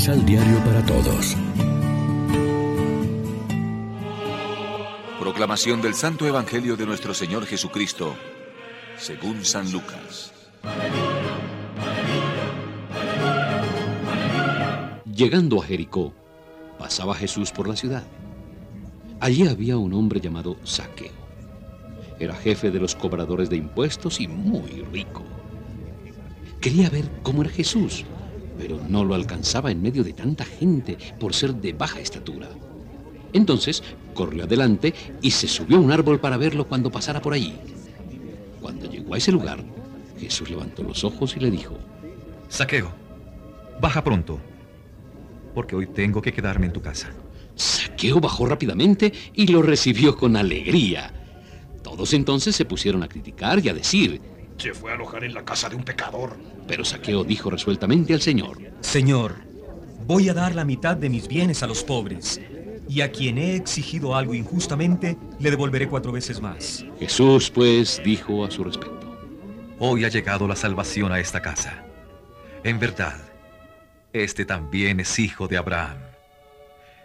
Misal Diario para Todos. Proclamación del Santo Evangelio de nuestro Señor Jesucristo, según San Lucas. Llegando a Jericó, pasaba Jesús por la ciudad. Allí había un hombre llamado Saqueo. Era jefe de los cobradores de impuestos y muy rico. Quería ver cómo era Jesús, pero no lo alcanzaba en medio de tanta gente por ser de baja estatura. Entonces corrió adelante y se subió a un árbol para verlo cuando pasara por allí. Cuando llegó a ese lugar, Jesús levantó los ojos y le dijo, Saqueo, baja pronto, porque hoy tengo que quedarme en tu casa. Saqueo bajó rápidamente y lo recibió con alegría. Todos entonces se pusieron a criticar y a decir, se fue a alojar en la casa de un pecador. Pero Saqueo dijo resueltamente al Señor, Señor, voy a dar la mitad de mis bienes a los pobres, y a quien he exigido algo injustamente, le devolveré cuatro veces más. Jesús pues dijo a su respecto, Hoy ha llegado la salvación a esta casa. En verdad, este también es hijo de Abraham.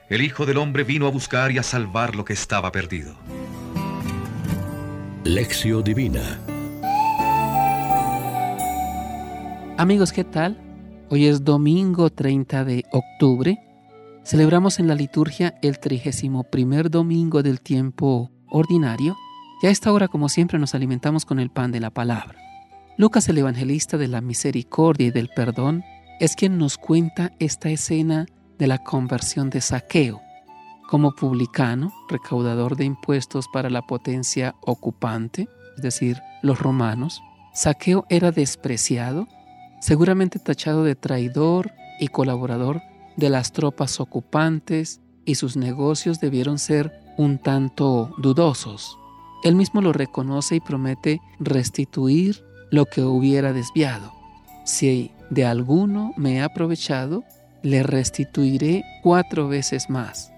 El Hijo del Hombre vino a buscar y a salvar lo que estaba perdido. Lección Divina Amigos, ¿qué tal? Hoy es domingo 30 de octubre. Celebramos en la liturgia el 31 domingo del tiempo ordinario y a esta hora, como siempre, nos alimentamos con el pan de la palabra. Lucas, el evangelista de la misericordia y del perdón, es quien nos cuenta esta escena de la conversión de Saqueo. Como publicano, recaudador de impuestos para la potencia ocupante, es decir, los romanos, Saqueo era despreciado seguramente tachado de traidor y colaborador de las tropas ocupantes y sus negocios debieron ser un tanto dudosos. Él mismo lo reconoce y promete restituir lo que hubiera desviado. Si de alguno me he aprovechado, le restituiré cuatro veces más.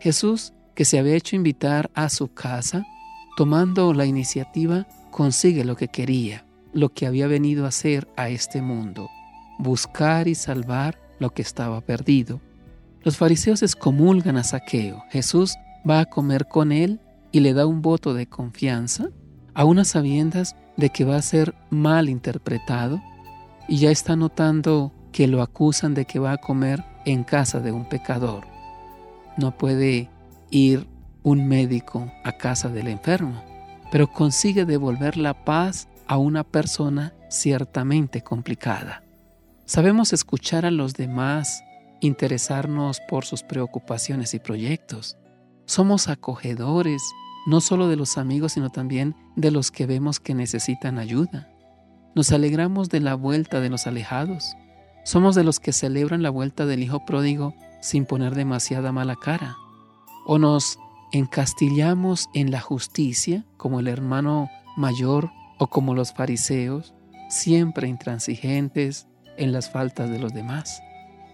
Jesús, que se había hecho invitar a su casa, tomando la iniciativa, consigue lo que quería lo que había venido a hacer a este mundo, buscar y salvar lo que estaba perdido. Los fariseos excomulgan a Saqueo. Jesús va a comer con él y le da un voto de confianza, a unas sabiendas de que va a ser mal interpretado, y ya está notando que lo acusan de que va a comer en casa de un pecador. No puede ir un médico a casa del enfermo, pero consigue devolver la paz a una persona ciertamente complicada. Sabemos escuchar a los demás, interesarnos por sus preocupaciones y proyectos. Somos acogedores, no solo de los amigos, sino también de los que vemos que necesitan ayuda. Nos alegramos de la vuelta de los alejados. Somos de los que celebran la vuelta del Hijo pródigo sin poner demasiada mala cara. O nos encastillamos en la justicia, como el hermano mayor o como los fariseos, siempre intransigentes en las faltas de los demás.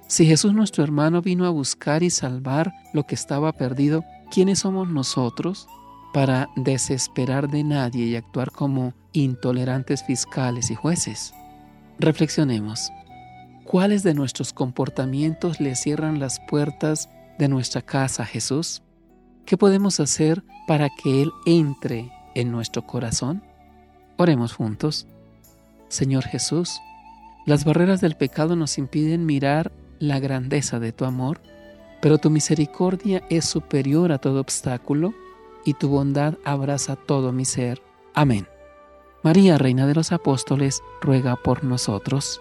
Si Jesús nuestro hermano vino a buscar y salvar lo que estaba perdido, ¿quiénes somos nosotros para desesperar de nadie y actuar como intolerantes fiscales y jueces? Reflexionemos. ¿Cuáles de nuestros comportamientos le cierran las puertas de nuestra casa a Jesús? ¿Qué podemos hacer para que Él entre en nuestro corazón? Oremos juntos. Señor Jesús, las barreras del pecado nos impiden mirar la grandeza de tu amor, pero tu misericordia es superior a todo obstáculo y tu bondad abraza todo mi ser. Amén. María, Reina de los Apóstoles, ruega por nosotros.